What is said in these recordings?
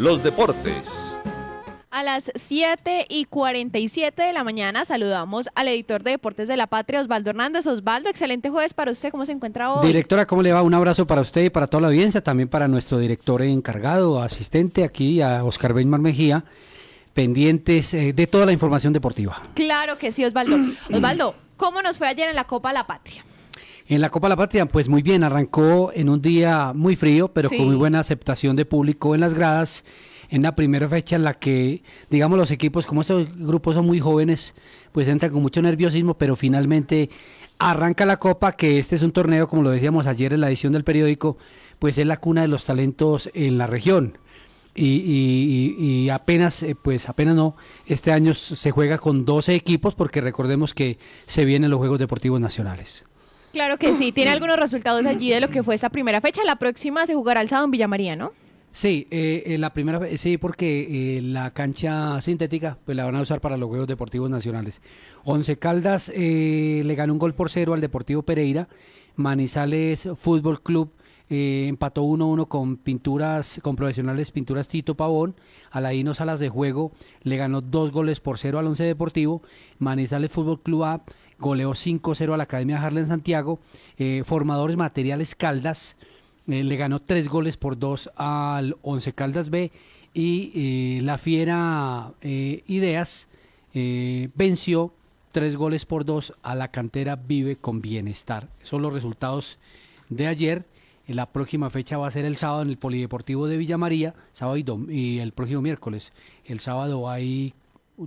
los deportes. A las 7 y 47 de la mañana saludamos al editor de Deportes de la Patria, Osvaldo Hernández. Osvaldo, excelente jueves para usted. ¿Cómo se encuentra hoy? Directora, ¿cómo le va? Un abrazo para usted y para toda la audiencia, también para nuestro director encargado, asistente aquí, a Oscar Beymar Mejía, pendientes eh, de toda la información deportiva. Claro que sí, Osvaldo. Osvaldo, ¿cómo nos fue ayer en la Copa La Patria? En la Copa La Patria, pues muy bien, arrancó en un día muy frío, pero Sí. con muy buena aceptación de público en las gradas. En la primera fecha en la que, digamos, los equipos, como estos grupos son muy jóvenes, pues entran con mucho nerviosismo, pero finalmente arranca la Copa, que este es un torneo, como lo decíamos ayer en la edición del periódico, pues es la cuna de los talentos en la región. Y, y- y- apenas, eh, pues apenas no, este año se juega con 12 equipos porque recordemos que se vienen los Juegos Deportivos Nacionales. Claro que sí. ¿Tiene algunos resultados allí de lo que fue esta primera fecha? La próxima se jugará el sábado en Villamaría, ¿no? Sí, eh, eh, la primera sí, porque eh, la cancha sintética pues la van a usar para los Juegos Deportivos Nacionales. Once Caldas eh, le ganó un gol por cero al Deportivo Pereira. Manizales Fútbol Club empató 1-1 con pinturas, con profesionales pinturas Tito Pavón. Alaino Salas de Juego le ganó dos goles por cero al Once Deportivo. Manizales Fútbol Club A goleó 5-0 a la Academia Harlem Santiago. Eh, Formadores Materiales Caldas eh, le ganó tres goles por dos al Once Caldas B y eh, la Fiera Ideas venció tres goles por dos a la cantera Vive con Bienestar. Son los resultados de ayer. La próxima fecha va a ser el sábado en el Polideportivo de Villa María, sábado y, dom- y el próximo miércoles. El sábado hay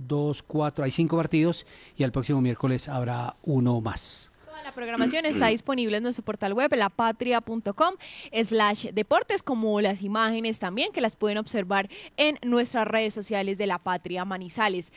dos, cuatro, hay cinco partidos y el próximo miércoles habrá uno más. Toda la programación está disponible en nuestro portal web, lapatria.com slash deportes, como las imágenes también que las pueden observar en nuestras redes sociales de La Patria Manizales.